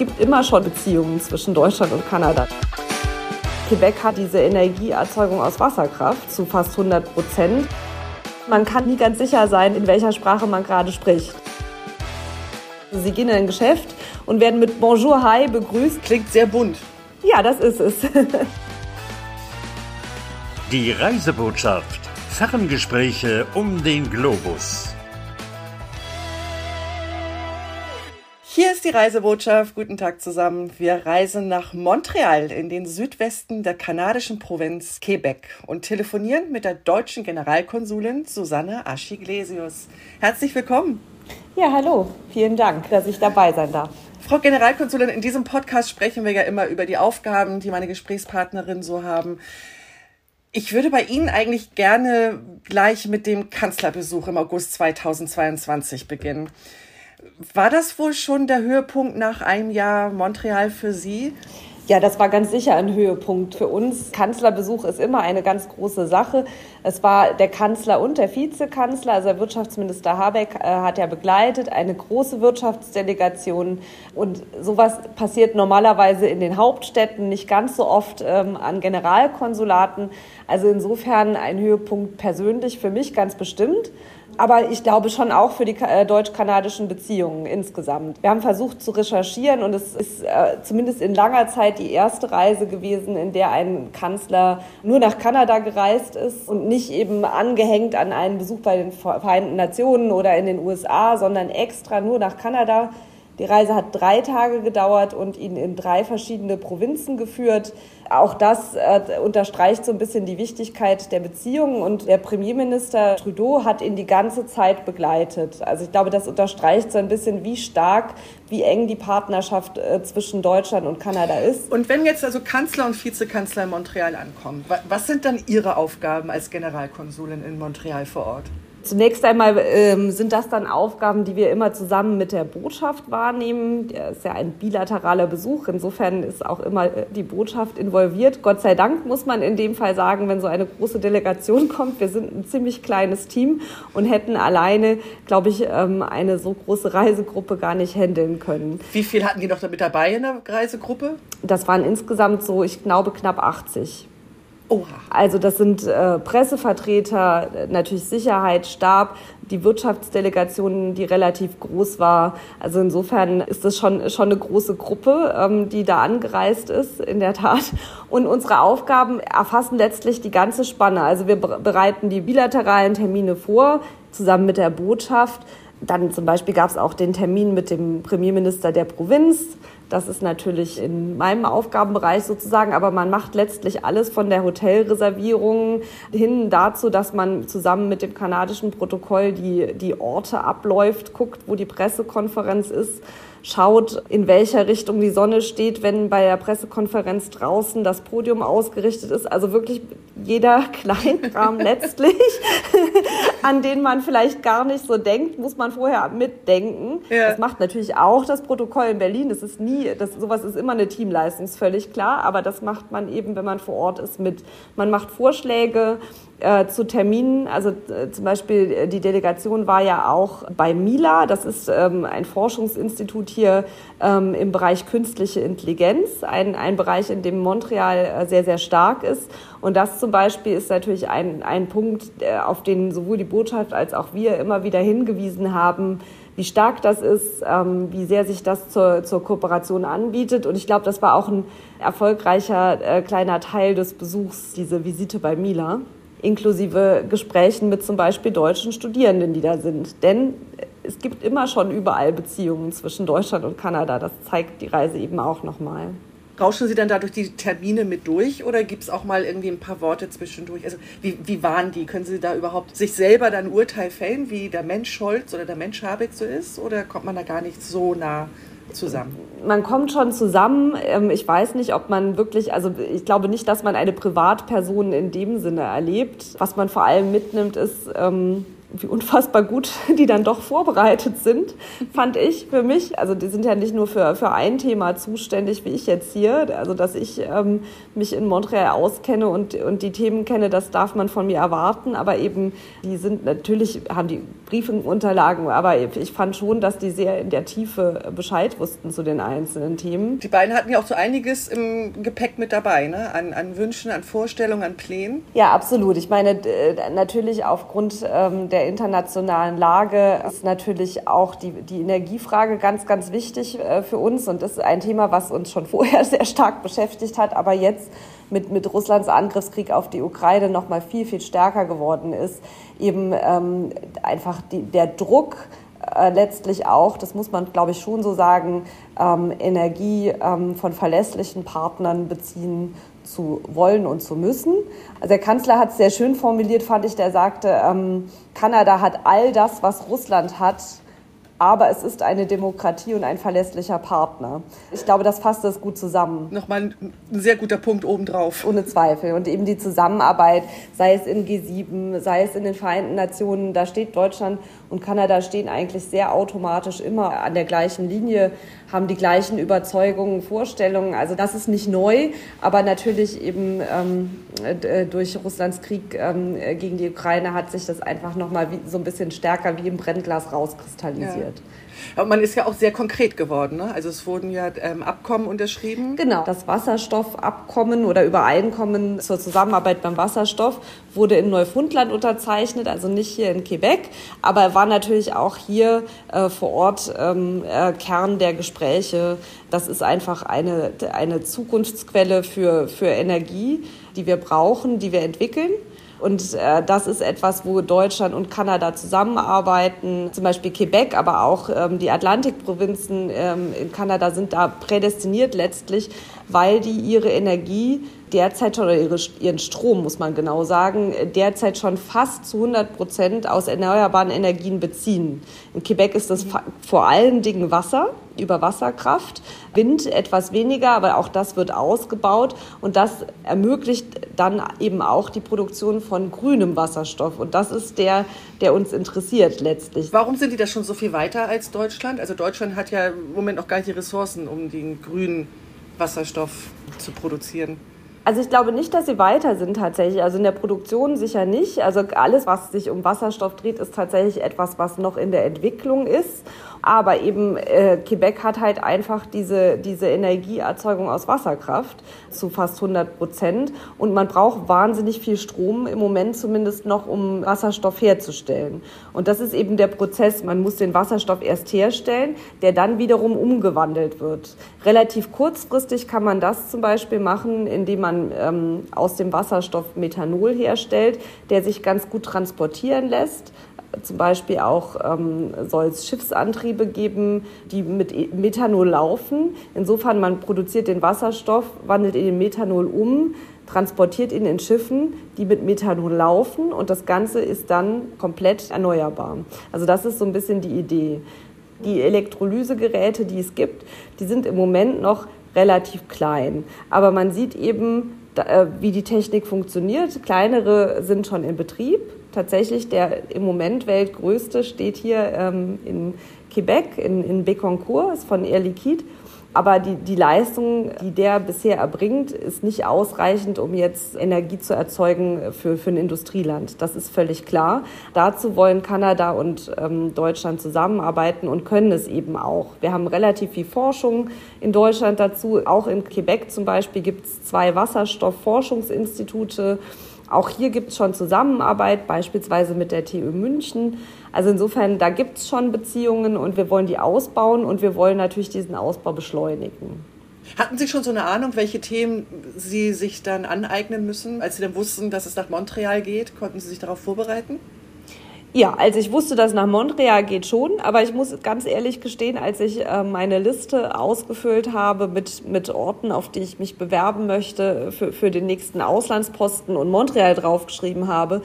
gibt immer schon Beziehungen zwischen Deutschland und Kanada. Quebec hat diese Energieerzeugung aus Wasserkraft zu fast 100 Prozent. Man kann nie ganz sicher sein, in welcher Sprache man gerade spricht. Sie gehen in ein Geschäft und werden mit Bonjour, Hi begrüßt. Klingt sehr bunt. Ja, das ist es. Die Reisebotschaft. Ferngespräche um den Globus. Hier ist die Reisebotschaft. Guten Tag zusammen. Wir reisen nach Montreal in den Südwesten der kanadischen Provinz Quebec und telefonieren mit der deutschen Generalkonsulin Susanne Aschiglesius. Herzlich willkommen. Ja, hallo. Vielen Dank, dass ich dabei sein darf. Frau Generalkonsulin, in diesem Podcast sprechen wir ja immer über die Aufgaben, die meine Gesprächspartnerin so haben. Ich würde bei Ihnen eigentlich gerne gleich mit dem Kanzlerbesuch im August 2022 beginnen. War das wohl schon der Höhepunkt nach einem Jahr Montreal für Sie? Ja, das war ganz sicher ein Höhepunkt für uns. Kanzlerbesuch ist immer eine ganz große Sache. Es war der Kanzler und der Vizekanzler, also der Wirtschaftsminister Habeck äh, hat ja begleitet, eine große Wirtschaftsdelegation. Und sowas passiert normalerweise in den Hauptstädten, nicht ganz so oft ähm, an Generalkonsulaten. Also insofern ein Höhepunkt persönlich für mich ganz bestimmt aber ich glaube schon auch für die äh, deutsch-kanadischen Beziehungen insgesamt. Wir haben versucht zu recherchieren und es ist äh, zumindest in langer Zeit die erste Reise gewesen, in der ein Kanzler nur nach Kanada gereist ist und nicht eben angehängt an einen Besuch bei den Vereinten Nationen oder in den USA, sondern extra nur nach Kanada die Reise hat drei Tage gedauert und ihn in drei verschiedene Provinzen geführt. Auch das äh, unterstreicht so ein bisschen die Wichtigkeit der Beziehungen und der Premierminister Trudeau hat ihn die ganze Zeit begleitet. Also ich glaube, das unterstreicht so ein bisschen, wie stark, wie eng die Partnerschaft äh, zwischen Deutschland und Kanada ist. Und wenn jetzt also Kanzler und Vizekanzler in Montreal ankommen, was sind dann Ihre Aufgaben als Generalkonsulin in Montreal vor Ort? Zunächst einmal ähm, sind das dann Aufgaben, die wir immer zusammen mit der Botschaft wahrnehmen. Das ist ja ein bilateraler Besuch. Insofern ist auch immer äh, die Botschaft involviert. Gott sei Dank muss man in dem Fall sagen, wenn so eine große Delegation kommt. Wir sind ein ziemlich kleines Team und hätten alleine, glaube ich, ähm, eine so große Reisegruppe gar nicht handeln können. Wie viel hatten die noch mit dabei in der Reisegruppe? Das waren insgesamt so, ich glaube, knapp 80. Oha. Also das sind äh, Pressevertreter, natürlich Sicherheit, Stab, die Wirtschaftsdelegation, die relativ groß war. Also insofern ist das schon, schon eine große Gruppe, ähm, die da angereist ist, in der Tat. Und unsere Aufgaben erfassen letztlich die ganze Spanne. Also wir bereiten die bilateralen Termine vor, zusammen mit der Botschaft. Dann zum Beispiel gab es auch den Termin mit dem Premierminister der Provinz. Das ist natürlich in meinem Aufgabenbereich sozusagen, aber man macht letztlich alles von der Hotelreservierung hin dazu, dass man zusammen mit dem kanadischen Protokoll die, die Orte abläuft, guckt, wo die Pressekonferenz ist schaut, in welcher Richtung die Sonne steht, wenn bei der Pressekonferenz draußen das Podium ausgerichtet ist. Also wirklich jeder Kleinkram letztlich, an den man vielleicht gar nicht so denkt, muss man vorher mitdenken. Ja. Das macht natürlich auch das Protokoll in Berlin. Das ist nie, das, sowas ist immer eine Teamleistung, ist völlig klar. Aber das macht man eben, wenn man vor Ort ist, mit. Man macht Vorschläge, äh, zu Terminen. Also äh, zum Beispiel äh, die Delegation war ja auch bei Mila. Das ist ähm, ein Forschungsinstitut hier ähm, im Bereich künstliche Intelligenz, ein, ein Bereich, in dem Montreal äh, sehr, sehr stark ist. Und das zum Beispiel ist natürlich ein, ein Punkt, äh, auf den sowohl die Botschaft als auch wir immer wieder hingewiesen haben, wie stark das ist, ähm, wie sehr sich das zur, zur Kooperation anbietet. Und ich glaube, das war auch ein erfolgreicher äh, kleiner Teil des Besuchs, diese Visite bei Mila inklusive Gesprächen mit zum Beispiel deutschen Studierenden, die da sind. Denn es gibt immer schon überall Beziehungen zwischen Deutschland und Kanada. Das zeigt die Reise eben auch nochmal. Rauschen Sie dann dadurch die Termine mit durch oder gibt es auch mal irgendwie ein paar Worte zwischendurch? Also wie, wie waren die? Können Sie da überhaupt sich selber dann Urteil fällen, wie der Mensch Scholz oder der Mensch Habeck so ist? Oder kommt man da gar nicht so nah zusammen? Man kommt schon zusammen. Ähm, ich weiß nicht, ob man wirklich, also ich glaube nicht, dass man eine Privatperson in dem Sinne erlebt. Was man vor allem mitnimmt, ist, ähm, wie unfassbar gut die dann doch vorbereitet sind, fand ich für mich. Also die sind ja nicht nur für, für ein Thema zuständig, wie ich jetzt hier. Also dass ich ähm, mich in Montreal auskenne und, und die Themen kenne, das darf man von mir erwarten. Aber eben, die sind natürlich, haben die Briefunterlagen, aber ich fand schon, dass die sehr in der Tiefe Bescheid wussten zu den einzelnen Themen. Die beiden hatten ja auch so einiges im Gepäck mit dabei, ne? an, an Wünschen, an Vorstellungen, an Plänen. Ja, absolut. Ich meine, natürlich aufgrund ähm, der internationalen Lage ist natürlich auch die, die Energiefrage ganz, ganz wichtig äh, für uns. Und das ist ein Thema, was uns schon vorher sehr stark beschäftigt hat, aber jetzt mit, mit Russlands Angriffskrieg auf die Ukraine noch mal viel, viel stärker geworden ist. Eben ähm, einfach die, der Druck, äh, letztlich auch, das muss man, glaube ich, schon so sagen, ähm, Energie ähm, von verlässlichen Partnern beziehen zu wollen und zu müssen. Also der Kanzler hat es sehr schön formuliert, fand ich, der sagte, ähm, Kanada hat all das, was Russland hat, aber es ist eine Demokratie und ein verlässlicher Partner. Ich glaube, das fasst das gut zusammen. Nochmal ein sehr guter Punkt obendrauf. Ohne Zweifel. Und eben die Zusammenarbeit, sei es in G7, sei es in den Vereinten Nationen, da steht Deutschland und Kanada stehen eigentlich sehr automatisch immer an der gleichen Linie, haben die gleichen Überzeugungen, Vorstellungen. Also das ist nicht neu, aber natürlich eben ähm, äh, durch Russlands Krieg ähm, gegen die Ukraine hat sich das einfach nochmal so ein bisschen stärker wie im Brennglas rauskristallisiert. Ja. Aber man ist ja auch sehr konkret geworden. Ne? Also es wurden ja ähm, Abkommen unterschrieben. Genau. Das Wasserstoffabkommen oder Übereinkommen zur Zusammenarbeit beim Wasserstoff wurde in Neufundland unterzeichnet, also nicht hier in Quebec, aber war natürlich auch hier äh, vor Ort ähm, äh, Kern der Gespräche. Das ist einfach eine, eine Zukunftsquelle für, für Energie, die wir brauchen, die wir entwickeln. Und äh, das ist etwas, wo Deutschland und Kanada zusammenarbeiten. Zum Beispiel Quebec, aber auch ähm, die Atlantikprovinzen ähm, in Kanada sind da prädestiniert letztlich, weil die ihre Energie derzeit schon, oder ihre, ihren Strom, muss man genau sagen, derzeit schon fast zu 100 Prozent aus erneuerbaren Energien beziehen. In Quebec ist das vor allen Dingen Wasser, über Wasserkraft, Wind etwas weniger, aber auch das wird ausgebaut und das ermöglicht dann eben auch die Produktion von grünem Wasserstoff und das ist der, der uns interessiert letztlich. Warum sind die da schon so viel weiter als Deutschland? Also Deutschland hat ja im Moment noch gar nicht die Ressourcen, um den grünen Wasserstoff zu produzieren. Also ich glaube nicht, dass sie weiter sind tatsächlich. Also in der Produktion sicher nicht. Also alles, was sich um Wasserstoff dreht, ist tatsächlich etwas, was noch in der Entwicklung ist. Aber eben äh, Quebec hat halt einfach diese, diese Energieerzeugung aus Wasserkraft zu fast 100 Prozent. Und man braucht wahnsinnig viel Strom im Moment zumindest noch, um Wasserstoff herzustellen. Und das ist eben der Prozess. Man muss den Wasserstoff erst herstellen, der dann wiederum umgewandelt wird. Relativ kurzfristig kann man das zum Beispiel machen, indem man ähm, aus dem Wasserstoff Methanol herstellt, der sich ganz gut transportieren lässt zum Beispiel auch ähm, soll es Schiffsantriebe geben, die mit e-, Methanol laufen. Insofern, man produziert den Wasserstoff, wandelt ihn in Methanol um, transportiert ihn in Schiffen, die mit Methanol laufen und das Ganze ist dann komplett erneuerbar. Also das ist so ein bisschen die Idee. Die Elektrolysegeräte, die es gibt, die sind im Moment noch relativ klein. Aber man sieht eben, äh, wie die Technik funktioniert. Kleinere sind schon in Betrieb tatsächlich der im Moment weltgrößte steht hier ähm, in Quebec, in, in ist von Air Liquide. Aber die, die Leistung, die der bisher erbringt, ist nicht ausreichend, um jetzt Energie zu erzeugen für, für ein Industrieland. Das ist völlig klar. Dazu wollen Kanada und ähm, Deutschland zusammenarbeiten und können es eben auch. Wir haben relativ viel Forschung in Deutschland dazu. Auch in Quebec zum Beispiel gibt es zwei Wasserstoffforschungsinstitute. Auch hier gibt es schon Zusammenarbeit, beispielsweise mit der TU München. Also insofern, da gibt es schon Beziehungen und wir wollen die ausbauen und wir wollen natürlich diesen Ausbau beschleunigen. Hatten Sie schon so eine Ahnung, welche Themen Sie sich dann aneignen müssen, als Sie dann wussten, dass es nach Montreal geht? Konnten Sie sich darauf vorbereiten? Ja, also ich wusste, dass nach Montreal geht schon, aber ich muss ganz ehrlich gestehen, als ich äh, meine Liste ausgefüllt habe mit, mit Orten, auf die ich mich bewerben möchte für, für den nächsten Auslandsposten und Montreal draufgeschrieben habe,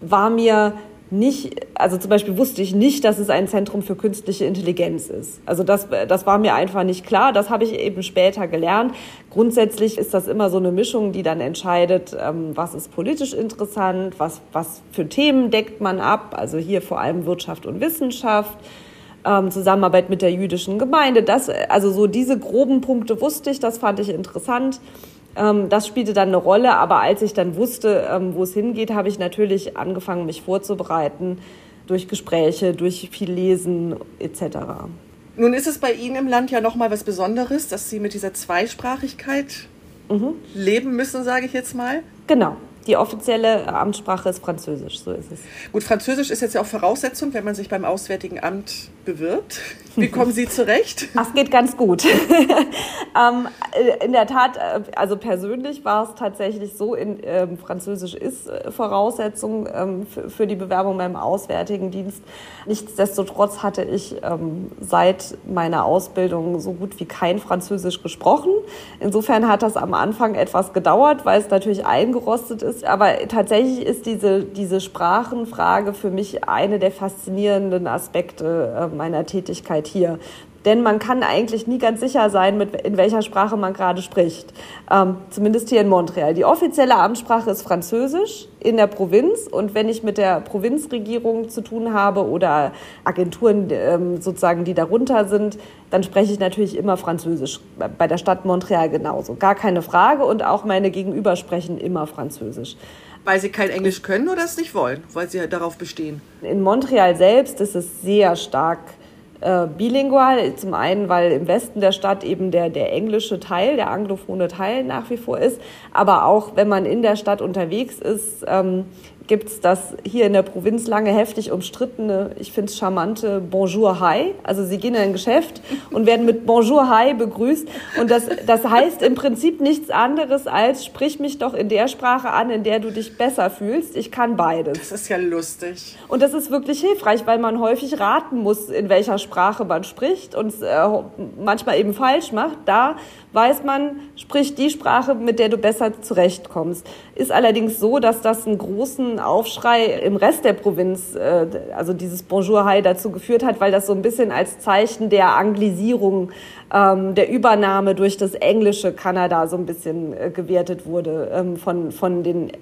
war mir nicht, also zum Beispiel wusste ich nicht, dass es ein Zentrum für künstliche Intelligenz ist. Also das, das war mir einfach nicht klar. Das habe ich eben später gelernt. Grundsätzlich ist das immer so eine Mischung, die dann entscheidet, ähm, was ist politisch interessant, was, was für Themen deckt man ab. Also hier vor allem Wirtschaft und Wissenschaft. Ähm, Zusammenarbeit mit der jüdischen Gemeinde. Das, also so diese groben Punkte wusste ich, das fand ich interessant. Ähm, das spielte dann eine Rolle, aber als ich dann wusste, ähm, wo es hingeht, habe ich natürlich angefangen, mich vorzubereiten durch Gespräche, durch viel Lesen etc. Nun ist es bei Ihnen im Land ja noch mal was Besonderes, dass Sie mit dieser Zweisprachigkeit mhm. leben müssen, sage ich jetzt mal. Genau. Die offizielle Amtssprache ist Französisch, so ist es. Gut, Französisch ist jetzt ja auch Voraussetzung, wenn man sich beim Auswärtigen Amt bewirbt. Wie kommen Sie zurecht? Ach, es geht ganz gut. ähm, äh, in der Tat, äh, also persönlich war es tatsächlich so, in, ähm, Französisch ist äh, Voraussetzung ähm, für, für, die Bewerbung beim Auswärtigen Dienst. Nichtsdestotrotz hatte ich ähm, seit meiner Ausbildung so gut wie kein Französisch gesprochen. Insofern hat das am Anfang etwas gedauert, weil es natürlich eingerostet ist. Aber tatsächlich ist diese, diese Sprachenfrage für mich eine der faszinierenden Aspekte meiner Tätigkeit hier. Denn man kann eigentlich nie ganz sicher sein, mit, in welcher Sprache man gerade spricht. Ähm, zumindest hier in Montreal. Die offizielle Amtssprache ist Französisch in der Provinz. Und wenn ich mit der Provinzregierung zu tun habe oder Agenturen ähm, sozusagen, die darunter sind, dann spreche ich natürlich immer Französisch. Bei der Stadt Montreal genauso. Gar keine Frage. Und auch meine Gegenüber sprechen immer Französisch. Weil sie kein Englisch können oder es nicht wollen, weil sie darauf bestehen? In Montreal selbst ist es sehr stark äh, bilingual. Zum einen, weil im Westen der Stadt eben der, der englische Teil, der anglophone Teil nach wie vor ist. Aber auch, wenn man in der Stadt unterwegs ist, ähm, gibt es das hier in der Provinz lange heftig umstrittene, ich finde es charmante Bonjour Hi. Also sie gehen in ein Geschäft und werden mit Bonjour Hi begrüßt. Und das, das heißt im Prinzip nichts anderes als, sprich mich doch in der Sprache an, in der du dich besser fühlst. Ich kann beides. Das ist ja lustig. Und das ist wirklich hilfreich, weil man häufig raten muss, in welcher Sprache man spricht und es äh, manchmal eben falsch macht. Da weiß man, sprich die Sprache, mit der du besser zurechtkommst. Ist allerdings so, dass das einen großen Aufschrei im Rest der Provinz, äh, also dieses Bonjour Hi dazu geführt hat, weil das so ein bisschen als Zeichen der Anglisierung, ähm, der Übernahme durch das englische Kanada so ein bisschen äh, gewertet wurde ähm, von, von den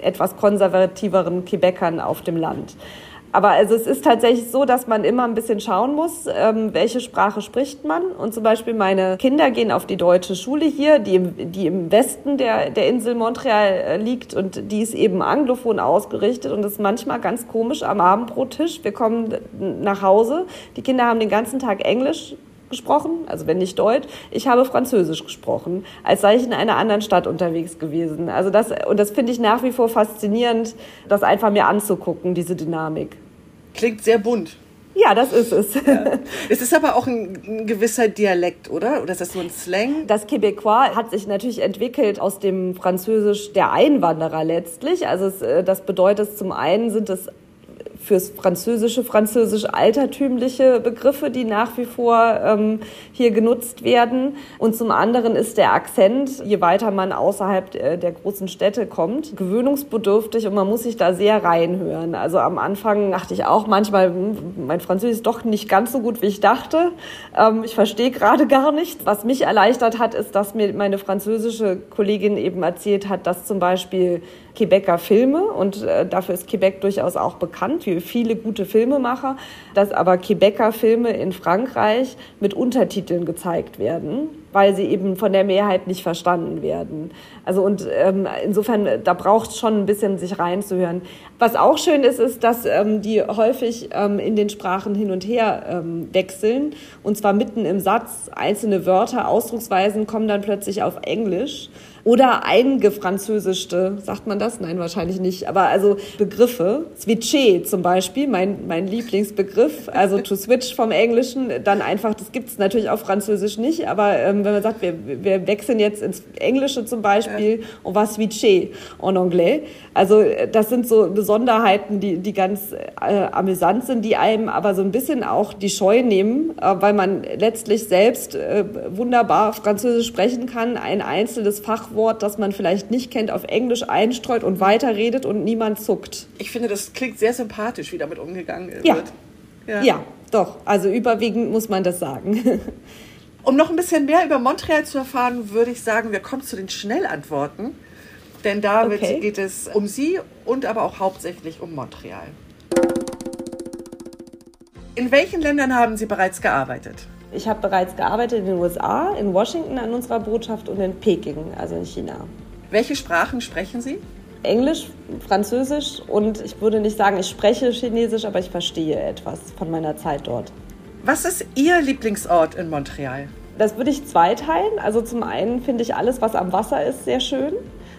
etwas konservativeren Quebecern auf dem Land. Aber also es ist tatsächlich so, dass man immer ein bisschen schauen muss, ähm, welche Sprache spricht man. Und zum Beispiel meine Kinder gehen auf die deutsche Schule hier, die im, die im Westen der, der Insel Montreal äh, liegt und die ist eben anglophon ausgerichtet und ist manchmal ganz komisch am Abendbrottisch. Wir kommen nach Hause, die Kinder haben den ganzen Tag Englisch gesprochen, also wenn nicht Deutsch. Ich habe Französisch gesprochen, als sei ich in einer anderen Stadt unterwegs gewesen. Also das, und das finde ich nach wie vor faszinierend, das einfach mir anzugucken, diese Dynamik. Klingt sehr bunt. Ja, das ist es. Ja. Es ist aber auch ein, ein, gewisser Dialekt, oder? Oder ist das so ein Slang? Das Québécois hat sich natürlich entwickelt aus dem Französisch der Einwanderer letztlich. Also es, äh, das bedeutet zum einen sind es fürs Französische, Französisch altertümliche Begriffe, die nach wie vor ähm, hier genutzt werden. Und zum anderen ist der Akzent, je weiter man außerhalb äh, der großen Städte kommt, gewöhnungsbedürftig und man muss sich da sehr reinhören. Also am Anfang dachte ich auch manchmal, hm, mein Französisch ist doch nicht ganz so gut, wie ich dachte. Ähm, ich verstehe gerade gar nicht. Was mich erleichtert hat, ist, dass mir meine französische Kollegin eben erzählt hat, dass zum Beispiel Quebecer Filme und äh, dafür ist Quebec durchaus auch bekannt, wie viele gute Filmemacher, dass aber Quebecer Filme in Frankreich mit Untertiteln gezeigt werden, weil sie eben von der Mehrheit nicht verstanden werden. Also und ähm, insofern, da braucht es schon ein bisschen sich reinzuhören. Was auch schön ist, ist, dass ähm, die häufig ähm, in den Sprachen hin und her ähm, wechseln und zwar mitten im Satz. Einzelne Wörter, Ausdrucksweisen kommen dann plötzlich auf Englisch oder eingefranzösischte, sagt man das? Nein, wahrscheinlich nicht. Aber also Begriffe, switcher zum Beispiel, mein, mein Lieblingsbegriff, also to switch vom Englischen, dann einfach, das gibt es natürlich auf Französisch nicht, aber ähm, wenn man sagt, wir, wir wechseln jetzt ins Englische zum Beispiel, ja. on va switcher en anglais. Also äh, das sind so Besonderheiten, die, die ganz äh, amüsant sind, die einem aber so ein bisschen auch die Scheu nehmen, äh, weil man letztlich selbst äh, wunderbar Französisch sprechen kann, ein einzelnes Fachwort, das man vielleicht nicht kennt, auf Englisch einstreut und weiterredet und niemand zuckt. Ich finde, das klingt sehr sympathisch, wie damit umgegangen wird. Ja, ja. ja doch. Also überwiegend muss man das sagen. Um noch ein bisschen mehr über Montreal zu erfahren, würde ich sagen, wir kommen zu den Schnellantworten. Denn da okay. geht es um Sie und aber auch hauptsächlich um Montreal. In welchen Ländern haben Sie bereits gearbeitet? Ich habe bereits gearbeitet in den USA, in Washington an unserer Botschaft und in Peking, also in China. Welche Sprachen sprechen Sie? Englisch, Französisch und ich würde nicht sagen, ich spreche Chinesisch, aber ich verstehe etwas von meiner Zeit dort. Was ist Ihr Lieblingsort in Montreal? Das würde ich zweiteilen. Also zum einen finde ich alles, was am Wasser ist, sehr schön.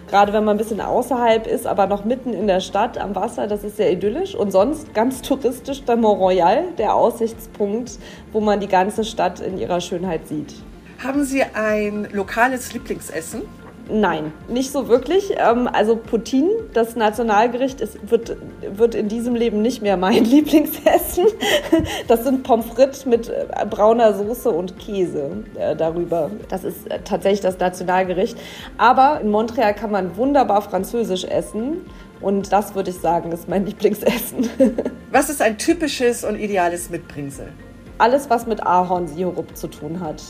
Gerade wenn man ein bisschen außerhalb ist, aber noch mitten in der Stadt am Wasser, das ist sehr idyllisch. Und sonst ganz touristisch der Mont Royal, der Aussichtspunkt, wo man die ganze Stadt in ihrer Schönheit sieht. Haben Sie ein lokales Lieblingsessen? Nein, nicht so wirklich. Ähm, also Poutine, das Nationalgericht, ist, wird, wird in diesem Leben nicht mehr mein Lieblingsessen. Das sind Pommes frites mit äh, brauner Soße und Käse äh, darüber. Das ist äh, tatsächlich das Nationalgericht. Aber in Montreal kann man wunderbar französisch essen. Und das würde ich sagen, ist mein Lieblingsessen. Was ist ein typisches und ideales Mitbringsel? Alles, was mit Ahornsirup zu tun hat.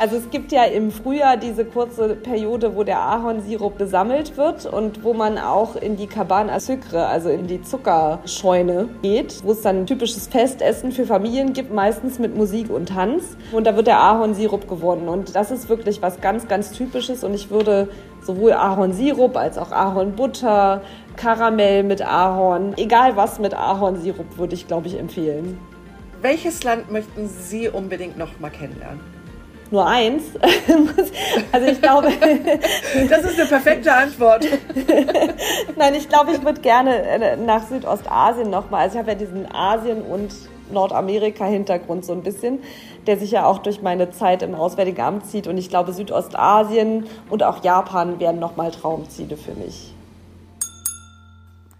Also es gibt ja im Frühjahr diese kurze Periode, wo der Ahornsirup gesammelt wird und wo man auch in die Cabane à Sucre, also in die Zuckerscheune geht, wo es dann ein typisches Festessen für Familien gibt, meistens mit Musik und Tanz. Und da wird der Ahornsirup gewonnen. Und das ist wirklich was ganz, ganz Typisches. Und ich würde sowohl Ahornsirup als auch Ahornbutter, Karamell mit Ahorn, egal was mit Ahornsirup, würde ich, glaube ich, empfehlen. Welches Land möchten Sie unbedingt noch mal kennenlernen? Nur eins. also ich glaube. das ist eine perfekte Antwort. Nein, ich glaube, ich würde gerne äh, nach Südostasien nochmal. Also ich habe ja diesen Asien- und Nordamerika-Hintergrund so ein bisschen, der sich ja auch durch meine Zeit im Auswärtigen Amt zieht. Und ich glaube, Südostasien und auch Japan wären nochmal Traumziele für mich.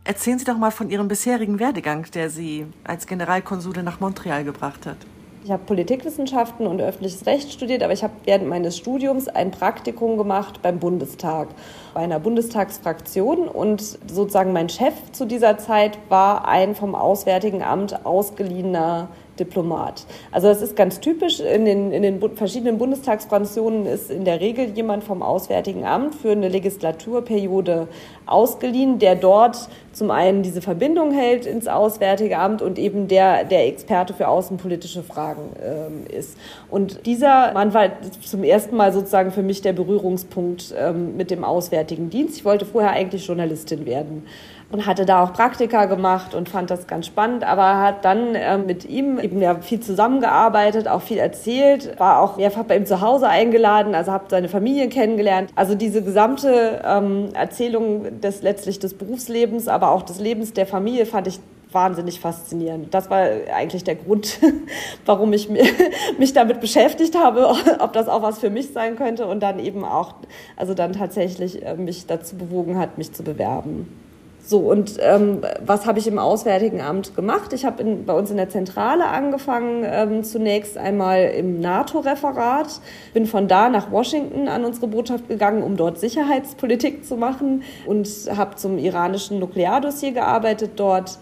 Erzählen Sie doch mal von Ihrem bisherigen Werdegang, der Sie als Generalkonsule nach Montreal gebracht hat. Ich habe Politikwissenschaften und öffentliches Recht studiert, aber ich habe während meines Studiums ein Praktikum gemacht beim Bundestag, bei einer Bundestagsfraktion. Und sozusagen mein Chef zu dieser Zeit war ein vom Auswärtigen Amt ausgeliehener Diplomat. Also das ist ganz typisch. In den, in den verschiedenen Bundestagsfraktionen ist in der Regel jemand vom Auswärtigen Amt für eine Legislaturperiode ausgeliehen, der dort zum einen diese Verbindung hält ins Auswärtige Amt und eben der, der Experte für außenpolitische Fragen ähm, ist. Und dieser Mann war zum ersten Mal sozusagen für mich der Berührungspunkt ähm, mit dem Auswärtigen Dienst. Ich wollte vorher eigentlich Journalistin werden und hatte da auch Praktika gemacht und fand das ganz spannend, aber hat dann äh, mit ihm eben ja viel zusammengearbeitet, auch viel erzählt, war auch mehrfach bei ihm zu Hause eingeladen, also habe seine Familie kennengelernt. Also diese gesamte ähm, Erzählung des letztlich des Berufslebens, aber auch des Lebens der Familie fand ich wahnsinnig faszinierend. Das war eigentlich der Grund, warum ich mich damit beschäftigt habe, ob das auch was für mich sein könnte und dann eben auch, also dann tatsächlich äh, mich dazu bewogen hat, mich zu bewerben. So, und ähm, was habe ich im Auswärtigen Amt gemacht? Ich habe bei uns in der Zentrale angefangen, ähm, zunächst einmal im NATO-Referat, bin von da nach Washington an unsere Botschaft gegangen, um dort Sicherheitspolitik zu machen und habe zum iranischen Nukleardossier gearbeitet dort.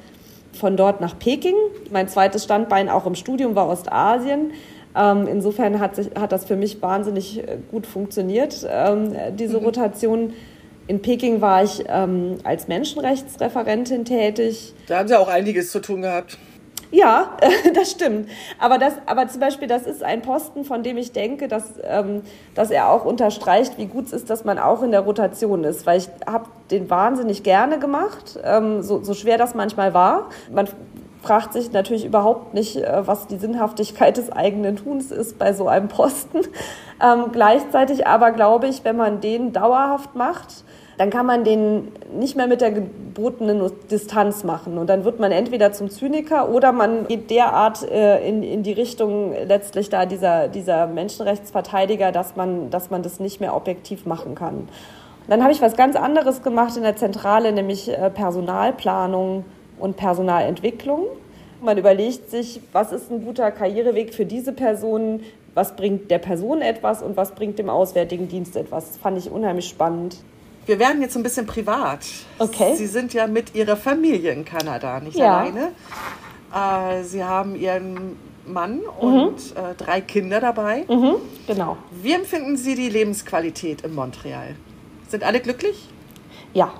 Von dort nach Peking. Mein zweites Standbein auch im Studium war Ostasien. Ähm, insofern hat, sich, hat das für mich wahnsinnig äh, gut funktioniert, ähm, diese mhm. Rotation. In Peking war ich ähm, als Menschenrechtsreferentin tätig. Da haben Sie auch einiges zu tun gehabt. Ja, das stimmt. Aber, das, aber zum Beispiel, das ist ein Posten, von dem ich denke, dass, ähm, dass er auch unterstreicht, wie gut es ist, dass man auch in der Rotation ist. Weil ich habe den wahnsinnig gerne gemacht, ähm, so, so schwer das manchmal war. Man fragt sich natürlich überhaupt nicht, äh, was die Sinnhaftigkeit des eigenen Tuns ist bei so einem Posten. Ähm, gleichzeitig aber glaube ich, wenn man den dauerhaft macht, dann kann man den nicht mehr mit der gebotenen Distanz machen. Und dann wird man entweder zum Zyniker oder man geht derart äh, in, in die Richtung letztlich da dieser, dieser Menschenrechtsverteidiger, dass man, dass man das nicht mehr objektiv machen kann. Dann habe ich was ganz anderes gemacht in der Zentrale, nämlich äh, Personalplanung und Personalentwicklung. Man überlegt sich, was ist ein guter Karriereweg für diese Person, was bringt der Person etwas und was bringt dem Auswärtigen Dienst etwas. Das fand ich unheimlich spannend. Wir werden jetzt ein bisschen privat. Okay. Sie sind ja mit Ihrer Familie in Kanada, nicht ja. alleine. Äh, Sie haben Ihren Mann und mhm. äh, drei Kinder dabei. Mhm, genau. Wie empfinden Sie die Lebensqualität in Montreal? Sind alle glücklich? Ja,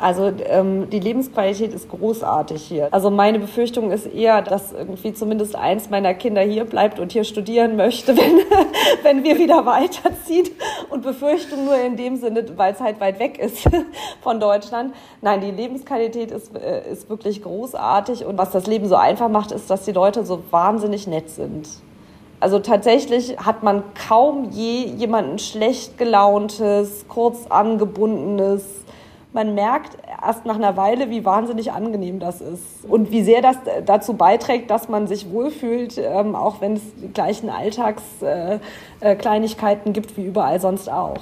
also ähm, die Lebensqualität ist großartig hier. Also meine Befürchtung ist eher, dass irgendwie zumindest eins meiner Kinder hier bleibt und hier studieren möchte, wenn, wenn wir wieder weiterziehen. Und Befürchtung nur in dem Sinne, weil es halt weit weg ist von Deutschland. Nein, die Lebensqualität ist, äh, ist wirklich großartig. Und was das Leben so einfach macht, ist, dass die Leute so wahnsinnig nett sind. Also tatsächlich hat man kaum je jemanden schlecht gelauntes, kurz angebundenes, man merkt erst nach einer Weile, wie wahnsinnig angenehm das ist und wie sehr das dazu beiträgt, dass man sich wohlfühlt, ähm, auch wenn es die gleichen Alltagskleinigkeiten äh, äh, gibt wie überall sonst auch.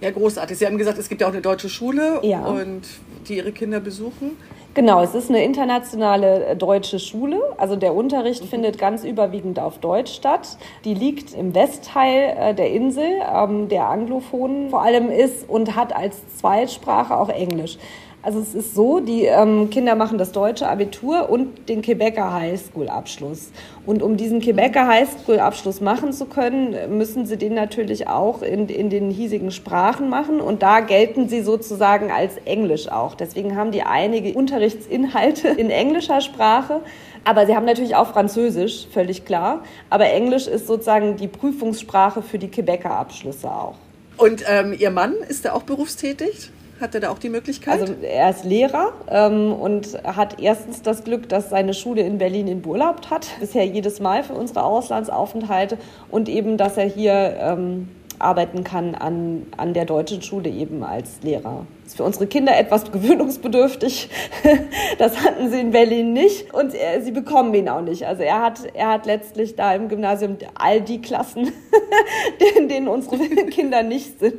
Ja, großartig. Sie haben gesagt, es gibt ja auch eine deutsche Schule ja. und die ihre Kinder besuchen. Genau, es ist eine internationale äh, deutsche Schule. Also der Unterricht mhm. findet ganz überwiegend auf Deutsch statt. Die liegt im Westteil äh, der Insel, ähm, der Anglophonen vor allem ist und hat als Zweitsprache auch Englisch. Also es ist so, die ähm, Kinder machen das deutsche Abitur und den Quebecer High School Abschluss. Und um diesen Quebecer High School Abschluss machen zu können, müssen sie den natürlich auch in, in den hiesigen Sprachen machen. Und da gelten sie sozusagen als Englisch auch. Deswegen haben die einige Unterrichtsinhalte in englischer Sprache. Aber sie haben natürlich auch Französisch, völlig klar. Aber Englisch ist sozusagen die Prüfungssprache für die Quebecer Abschlüsse auch. Und ähm, Ihr Mann, ist er auch berufstätig? Hat er da auch die Möglichkeit? Also er ist Lehrer ähm, und hat erstens das Glück, dass seine Schule in Berlin ihn beurlaubt hat, bisher jedes Mal für unsere Auslandsaufenthalte und eben, dass er hier ähm, arbeiten kann an, an der deutschen Schule eben als Lehrer. Das ist für unsere Kinder etwas gewöhnungsbedürftig. Das hatten sie in Berlin nicht und er, sie bekommen ihn auch nicht. Also er hat, er hat letztlich da im Gymnasium all die Klassen, in denen unsere Kinder nicht sind.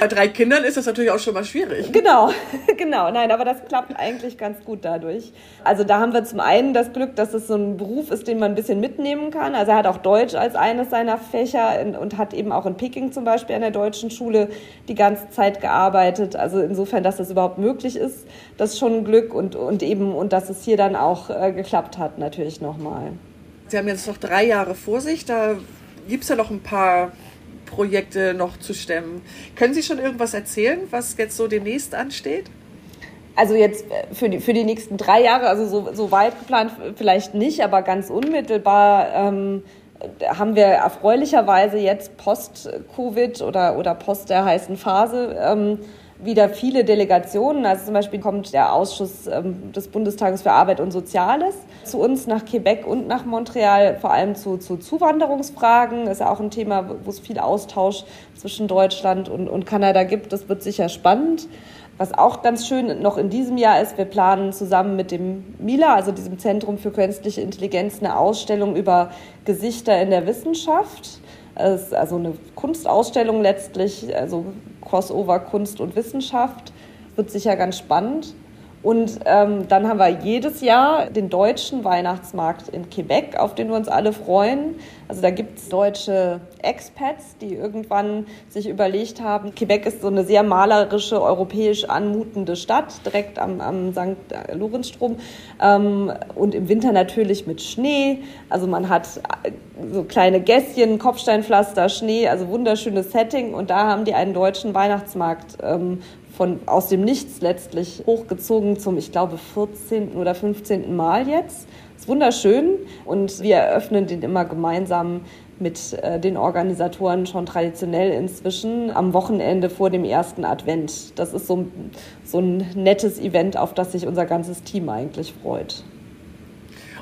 Bei drei Kindern ist das natürlich auch schon mal schwierig. Genau, genau. Nein, aber das klappt eigentlich ganz gut dadurch. Also da haben wir zum einen das Glück, dass es so ein Beruf ist, den man ein bisschen mitnehmen kann. Also er hat auch Deutsch als eines seiner Fächer und hat eben auch in Peking zum Beispiel an der deutschen Schule die ganze Zeit gearbeitet. Also insofern, dass das überhaupt möglich ist, das ist schon ein Glück und, und eben, und dass es hier dann auch äh, geklappt hat, natürlich nochmal. Sie haben jetzt noch drei Jahre vor sich, da gibt es ja noch ein paar Projekte noch zu stemmen. Können Sie schon irgendwas erzählen, was jetzt so demnächst ansteht? Also jetzt äh, für die, für die nächsten drei Jahre, also so, so weit geplant vielleicht nicht, aber ganz unmittelbar ähm, haben wir erfreulicherweise jetzt post-Covid oder, oder post der heißen Phase ähm, wieder viele Delegationen. Also zum Beispiel kommt der Ausschuss ähm, des Bundestages für Arbeit und Soziales zu uns nach Quebec und nach Montreal, vor allem zu, zu Zuwanderungsfragen. Ist ja auch ein Thema, wo es viel Austausch zwischen Deutschland und, und Kanada gibt. Das wird sicher spannend. Was auch ganz schön noch in diesem Jahr ist, wir planen zusammen mit dem MILA, also diesem Zentrum für künstliche Intelligenz, eine Ausstellung über Gesichter in der Wissenschaft. Es ist also eine Kunstausstellung letztlich, also Crossover Kunst und Wissenschaft. Wird sicher ganz spannend. Und ähm, dann haben wir jedes Jahr den deutschen Weihnachtsmarkt in Quebec, auf den wir uns alle freuen. Also da gibt es deutsche Expats, die irgendwann sich überlegt haben, Quebec ist so eine sehr malerische, europäisch anmutende Stadt, direkt am, am St. Lorenzstrom. Ähm, und im Winter natürlich mit Schnee. Also man hat äh, so kleine Gässchen, Kopfsteinpflaster, Schnee, also wunderschönes Setting. Und da haben die einen deutschen Weihnachtsmarkt ähm, von, aus dem Nichts letztlich hochgezogen zum, ich glaube, 14. oder 15. Mal jetzt. Ist wunderschön und wir eröffnen den immer gemeinsam mit äh, den Organisatoren schon traditionell inzwischen am Wochenende vor dem ersten Advent. Das ist so, so ein nettes Event, auf das sich unser ganzes Team eigentlich freut.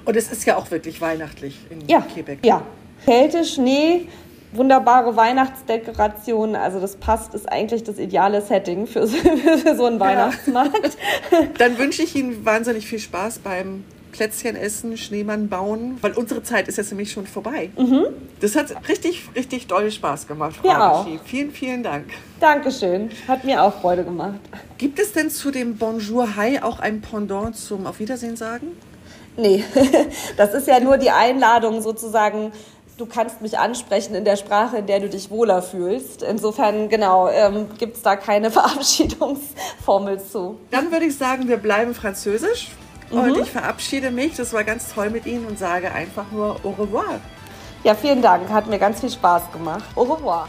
Und es ist ja auch wirklich weihnachtlich in ja, Quebec. Ja, Kälte, Schnee, wunderbare Weihnachtsdekorationen. Also das passt, ist eigentlich das ideale Setting für, für so einen Weihnachtsmarkt. Ja. Dann wünsche ich Ihnen wahnsinnig viel Spaß beim Plätzchen essen, Schneemann bauen, weil unsere Zeit ist jetzt nämlich schon vorbei. Mhm. Das hat richtig, richtig doll Spaß gemacht, Frau ja auch. Vielen, vielen Dank. Dankeschön. Hat mir auch Freude gemacht. Gibt es denn zu dem Bonjour Hi auch ein Pendant zum Auf Wiedersehen sagen? Nee, das ist ja nur die Einladung sozusagen du kannst mich ansprechen in der Sprache, in der du dich wohler fühlst. Insofern, genau, ähm, gibt es da keine Verabschiedungsformel zu. Dann würde ich sagen, wir bleiben französisch. Mhm. Und ich verabschiede mich. Das war ganz toll mit Ihnen und sage einfach nur au revoir. Ja, vielen Dank. Hat mir ganz viel Spaß gemacht. Au revoir.